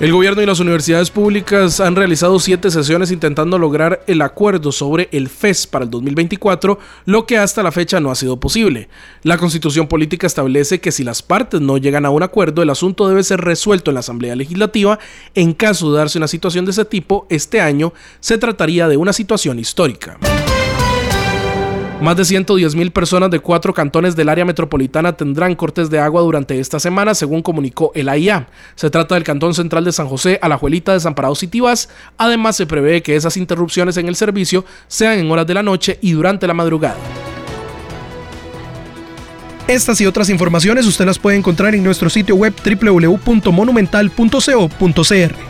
El gobierno y las universidades públicas han realizado siete sesiones intentando lograr el acuerdo sobre el FES para el 2024, lo que hasta la fecha no ha sido posible. La constitución política establece que si las partes no llegan a un acuerdo, el asunto debe ser resuelto en la Asamblea Legislativa. En caso de darse una situación de ese tipo, este año se trataría de una situación histórica. Más de 110 mil personas de cuatro cantones del área metropolitana tendrán cortes de agua durante esta semana, según comunicó el AIA. Se trata del cantón central de San José, Alajuelita, Desamparados y Tibás. Además, se prevé que esas interrupciones en el servicio sean en horas de la noche y durante la madrugada. Estas y otras informaciones usted las puede encontrar en nuestro sitio web www.monumental.co.cr.